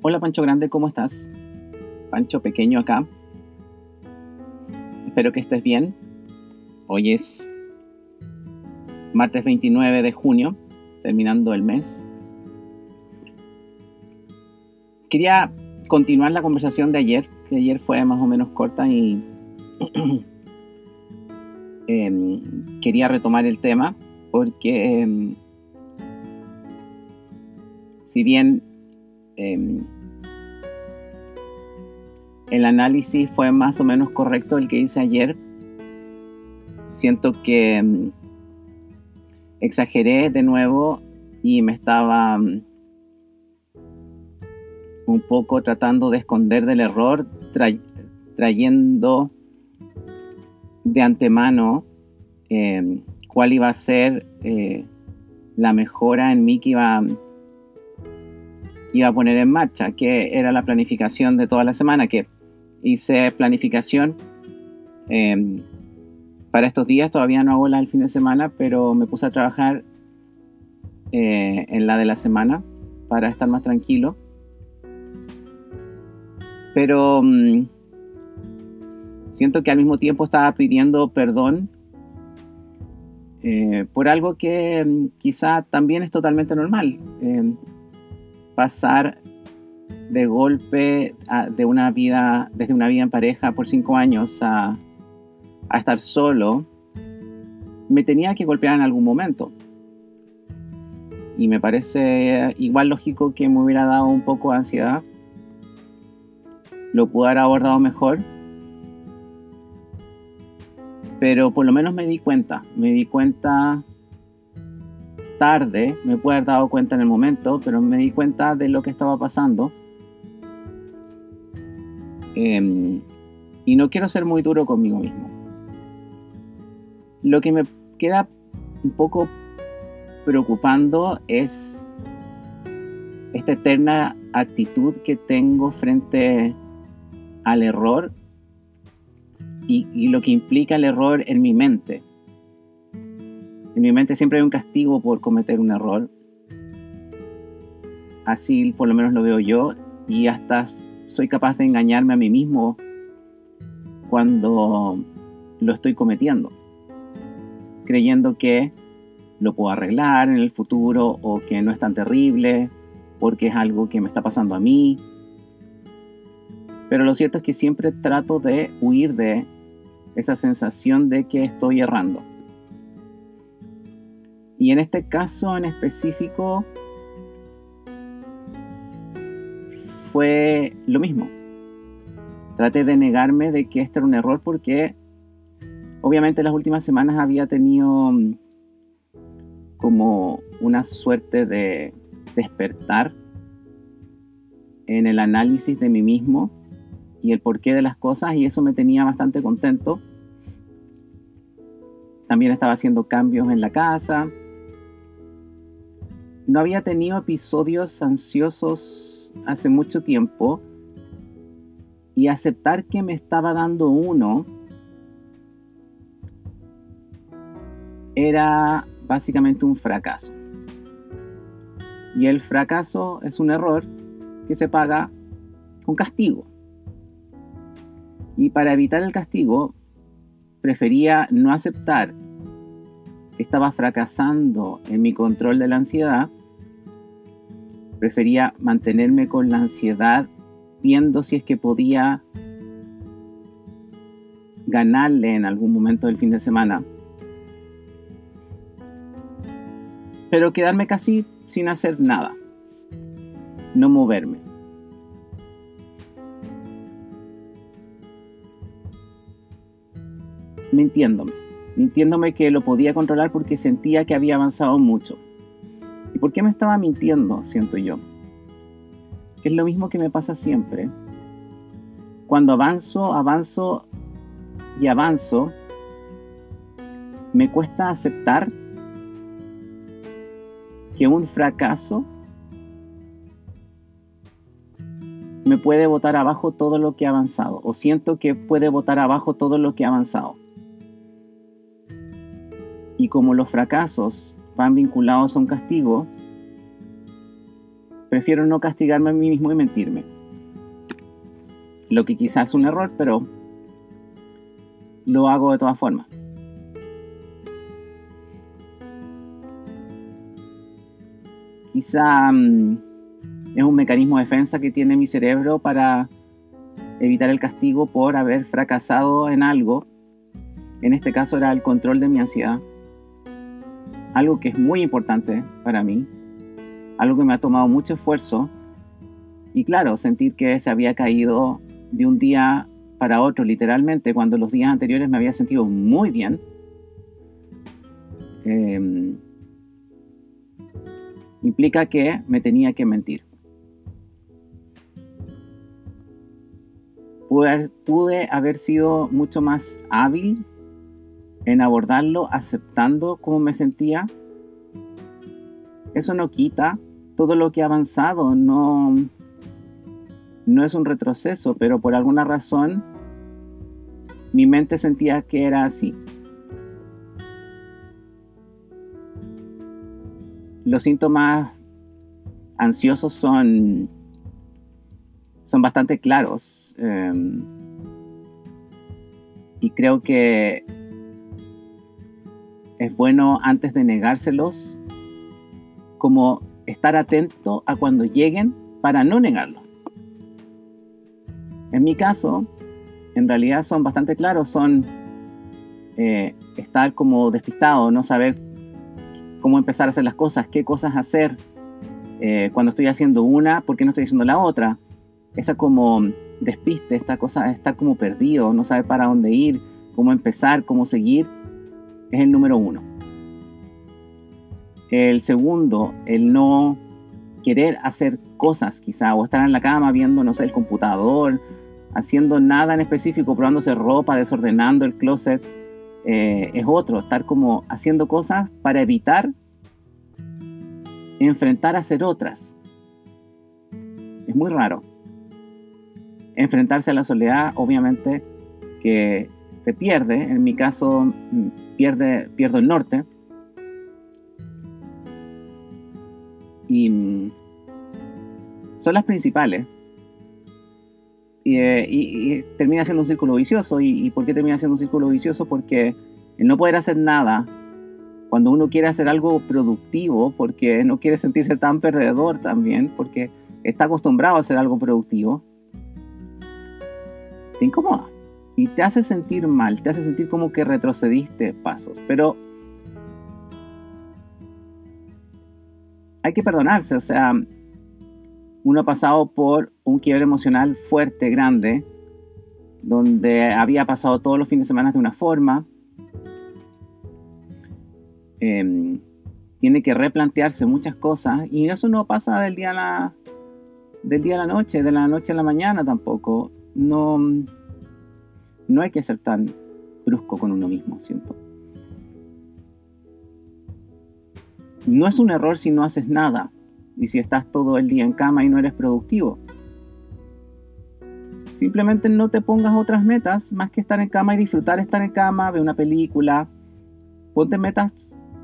Hola Pancho Grande, ¿cómo estás? Pancho Pequeño acá. Espero que estés bien. Hoy es martes 29 de junio, terminando el mes. Quería continuar la conversación de ayer, que ayer fue más o menos corta y em, quería retomar el tema porque em, si bien em, el análisis fue más o menos correcto el que hice ayer, siento que exageré de nuevo y me estaba un poco tratando de esconder del error, trayendo de antemano cuál iba a ser eh, la mejora en mí que iba, iba a poner en marcha, que era la planificación de toda la semana, que hice planificación em, para estos días, todavía no hago la del fin de semana, pero me puse a trabajar eh, en la de la semana para estar más tranquilo pero mm, siento que al mismo tiempo estaba pidiendo perdón eh, por algo que mm, quizá también es totalmente normal. Eh, pasar de golpe de una vida, desde una vida en pareja por cinco años a, a estar solo, me tenía que golpear en algún momento. Y me parece igual lógico que me hubiera dado un poco de ansiedad lo pude haber abordado mejor. Pero por lo menos me di cuenta, me di cuenta tarde, me pude haber dado cuenta en el momento, pero me di cuenta de lo que estaba pasando. Em, y no quiero ser muy duro conmigo mismo. Lo que me queda un poco preocupando es esta eterna actitud que tengo frente al error y, lo que implica el error en mi mente. En mi mente siempre hay un castigo por cometer un error. Así por lo menos lo veo yo y hasta soy capaz de engañarme a mí mismo cuando lo estoy cometiendo, creyendo que lo puedo arreglar en el futuro o que no es tan terrible porque es algo que me está pasando a mí pero lo cierto es que siempre trato de huir de esa sensación de que estoy errando. Y en este caso en específico fue lo mismo. Traté de negarme de que este era un error porque obviamente las últimas semanas había tenido mm, como una suerte de despertar en el análisis de mí mismo y el porqué de las cosas y eso me tenía bastante contento. También estaba haciendo cambios en la casa. No había tenido episodios ansiosos hace mucho tiempo y aceptar que me estaba dando uno era básicamente un fracaso. Y el fracaso es un error que se paga con castigo. Y para evitar el castigo, prefería no aceptar que estaba fracasando en mi control de la ansiedad. Prefería mantenerme con la ansiedad viendo si es que podía ganarle en algún momento del fin de semana. Pero quedarme casi sin hacer nada. No moverme. mintiéndome, mintiéndome que lo podía controlar porque sentía que había avanzado mucho. ¿Y por qué me estaba mintiendo, siento yo? es lo mismo que me pasa siempre. Cuando avanzo, avanzo y avanzo, me cuesta aceptar que un fracaso me puede botar abajo todo lo que ha avanzado, o siento que puede botar abajo todo lo que ha avanzado. Y como los fracasos van vinculados a un castigo, prefiero no castigarme a mí mismo y mentirme. Lo que quizás es un error, pero lo hago de todas formas. Quizá mm, es un mecanismo de defensa que tiene mi cerebro para evitar el castigo por haber fracasado en algo. En este caso era el control de mi ansiedad. Algo que es muy importante para mí. Algo que me ha tomado mucho esfuerzo. Y claro, sentir que se había caído de un día para otro, literalmente, cuando los días anteriores me había sentido muy bien. Em, implica que me tenía que mentir. Pude haber, sido mucho más hábil en abordarlo aceptando cómo me sentía. Eso no quita todo lo que ha avanzado, no, no es un retroceso, pero por alguna razón mi mente sentía que era así. Los síntomas ansiosos son, son bastante claros. Em, y creo que es bueno antes de negárselos, como estar atento a cuando lleguen para no negarlo. En mi caso, en realidad son bastante claros, son eh, estar como despistado, no saber cómo empezar a hacer las cosas, qué cosas hacer, eh, cuando estoy haciendo una, por qué no estoy haciendo la otra. Esa como despiste, esta cosa estar como perdido, no saber para dónde ir, cómo empezar, cómo seguir, es el número uno. El segundo, el no querer hacer cosas quizá, o estar en la cama viendo, no sé, el computador, haciendo nada en específico, probándose ropa, desordenando el closet, eh, es otro, estar como haciendo cosas para evitar enfrentar a hacer otras. Es muy raro. Enfrentarse a la soledad, obviamente, que te pierde. En mi caso, mm, pierde, pierdo el norte. Y mm, son las principales. Eh, y, termina siendo un círculo vicioso. ¿Y, por qué termina siendo un círculo vicioso? Porque el no poder hacer nada cuando uno quiere hacer algo productivo, porque no quiere sentirse tan perdedor también, porque está acostumbrado a hacer algo productivo, te incomoda y te hace sentir mal, te hace sentir como que retrocediste pasos. Pero hay que perdonarse, o sea, uno ha pasado por un quiebre emocional fuerte, grande, donde había pasado todos los fines de semana de una forma. Em, tiene que replantearse muchas cosas y eso no pasa del día a la, del día a la noche, de la noche a la mañana tampoco. No, no hay que ser tan brusco con uno mismo, siento. No es un error si no haces nada y si estás todo el día en cama y no eres productivo. Simplemente no te pongas otras metas más que estar en cama y disfrutar estar en cama, ver una película. Ponte metas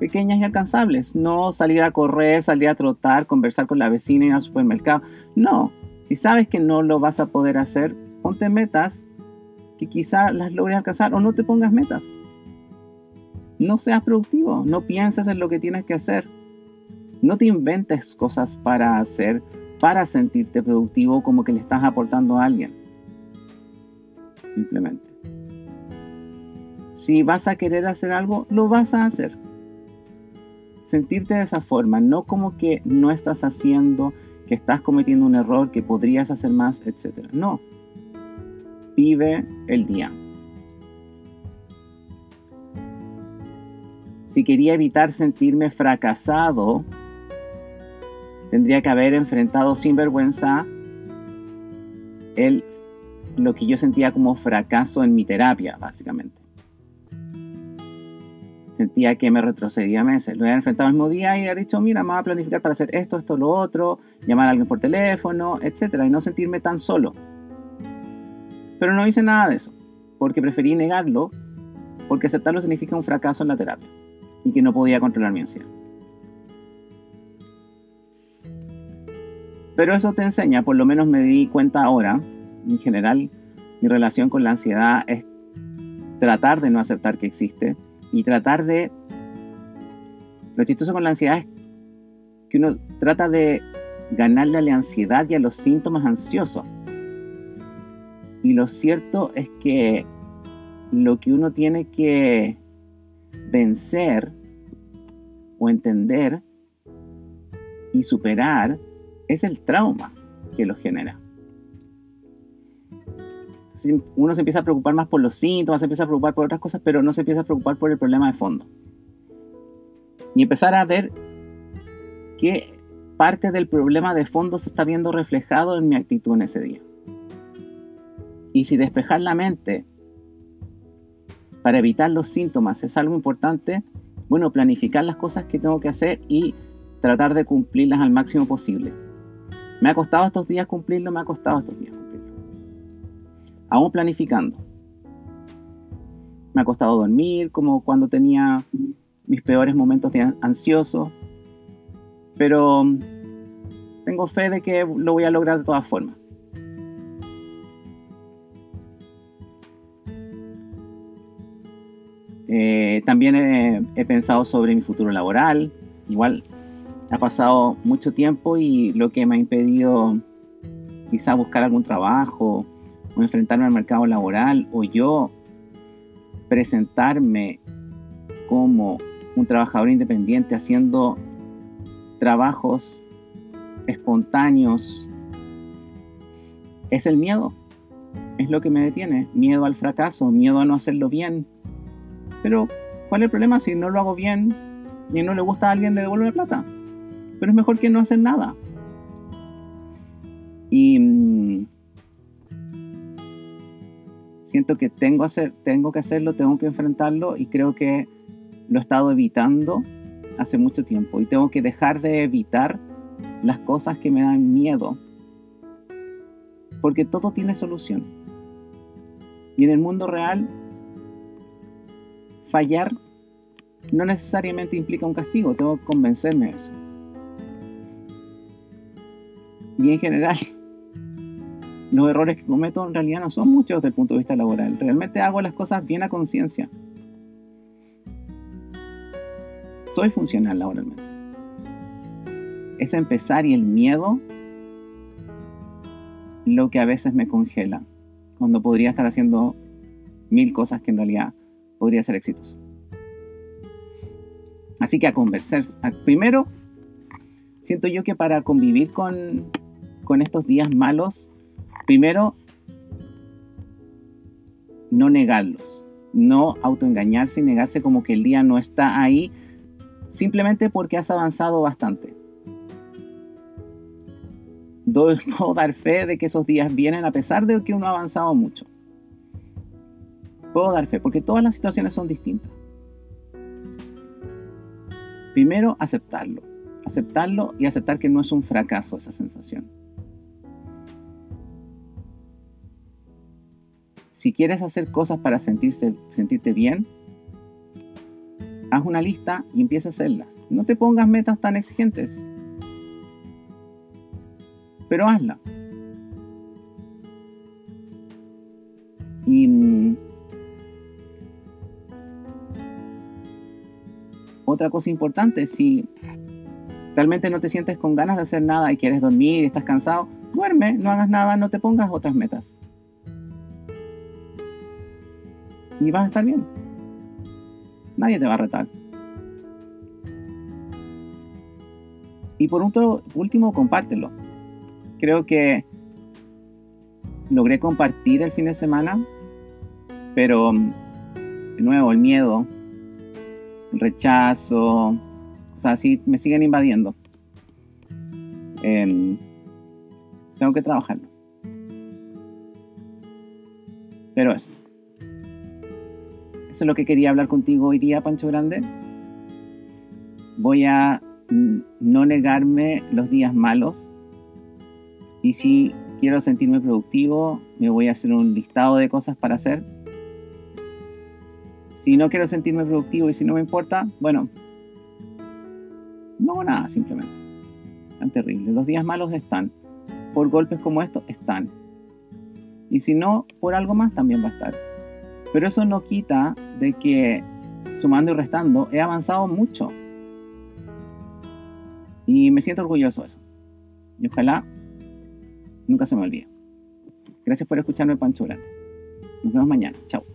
pequeñas y alcanzables. No salir a correr, salir a trotar, conversar con la vecina y al supermercado. No. Si sabes que no lo vas a poder hacer, ponte metas que quizás las logres alcanzar o no te pongas metas. No seas productivo, no pienses en lo que tienes que hacer. No te inventes cosas para hacer, para sentirte productivo como que le estás aportando a alguien. Simplemente. Si vas a querer hacer algo, lo vas a hacer. Sentirte de esa forma, no como que no estás haciendo, que estás cometiendo un error, que podrías hacer más, etc. No. Vive el día. Si quería evitar sentirme fracasado, tendría que haber enfrentado sin vergüenza el, lo que yo sentía como fracaso en mi terapia, básicamente. Sentía que me retrocedía meses. Lo había enfrentado el mismo día y había dicho, mira, me voy a planificar para hacer esto, esto, lo otro, llamar a alguien por teléfono, etcétera, y no sentirme tan solo. Pero no hice nada de eso, porque preferí negarlo, porque aceptarlo significa un fracaso en la terapia y que no podía controlar mi ansiedad. Pero eso te enseña, por lo menos me di cuenta ahora, en general, mi relación con la ansiedad es tratar de no aceptar que existe y tratar de... Lo chistoso con la ansiedad es que uno trata de ganarle a la ansiedad y a los síntomas ansiosos. Y lo cierto es que lo que uno tiene que vencer o entender y superar es el trauma que lo genera. Uno se empieza a preocupar más por los síntomas, se empieza a preocupar por otras cosas, pero no se empieza a preocupar por el problema de fondo. Y empezar a ver qué parte del problema de fondo se está viendo reflejado en mi actitud en ese día. Y si despejar la mente para evitar los síntomas es algo importante, bueno, planificar las cosas que tengo que hacer y tratar de cumplirlas al máximo posible. Me ha costado estos días cumplirlo, me ha costado estos días cumplirlo. Aún planificando. Me ha costado dormir, como cuando tenía mis peores momentos de ansioso. Pero tengo fe de que lo voy a lograr de todas formas. Eh, también he, pensado sobre mi futuro laboral. Igual ha pasado mucho tiempo y lo que me ha impedido quizá buscar algún trabajo o enfrentarme al mercado laboral o yo presentarme como un trabajador independiente haciendo trabajos espontáneos es el miedo. Es lo que me detiene. Miedo al fracaso, miedo a no hacerlo bien. Pero, ¿cuál es el problema? Si no lo hago bien y no le gusta a alguien, le devuelve la plata pero es mejor que no hacer nada. Y mm, siento que tengo, tengo que hacerlo, tengo que enfrentarlo y creo que lo he estado evitando hace mucho tiempo y tengo que dejar de evitar las cosas que me dan miedo. Porque todo tiene solución. Y en el mundo real, fallar no necesariamente implica un castigo, tengo que convencerme de eso. Y en general, los errores que cometo en realidad no son muchos desde el punto de vista laboral. Realmente hago las cosas bien a conciencia. Soy funcional laboralmente. Es empezar y el miedo lo que a veces me congela. Cuando podría estar haciendo mil cosas que en realidad podría ser exitoso. Así que a conversar. Primero, siento yo que para convivir con, con estos días malos, primero, no negarlos, no autoengañarse y negarse como que el día no está ahí, simplemente porque has avanzado bastante. Puedo dar fe de que esos días vienen a pesar de que uno ha avanzado mucho. Puedo dar fe, porque todas las situaciones son distintas. Primero, aceptarlo. Aceptarlo y aceptar que no es un fracaso esa sensación. Si quieres hacer cosas para sentirse, sentirte bien, haz una lista y empieza a hacerlas. No te pongas metas tan exigentes, pero hazla. Otra cosa importante, si realmente no te sientes con ganas de hacer nada y quieres dormir estás cansado, duerme, no hagas nada, no te pongas otras metas. y vas a estar bien. Nadie te va a retar. Y por último, compártelo. Creo que logré compartir el fin de semana, pero de nuevo el miedo, rechazo, o sea, sí me siguen invadiendo. Em, tengo que trabajarlo. Pero eso. Eso es lo que quería hablar contigo hoy día, Pancho Grande. Voy a no negarme los días malos. Y si quiero sentirme productivo, me voy a hacer un listado de cosas para hacer. Si no quiero sentirme productivo y si no me importa, bueno, no hago nada simplemente. Tan terrible. Los días malos están. por golpes como estos, están. Y si no, por algo más también va a estar. Pero eso no quita de que, sumando y restando, he avanzado mucho. Y me siento orgulloso de eso. Y ojalá nunca se me olvide. Gracias por escucharme, Pancho Nos vemos mañana. Chao.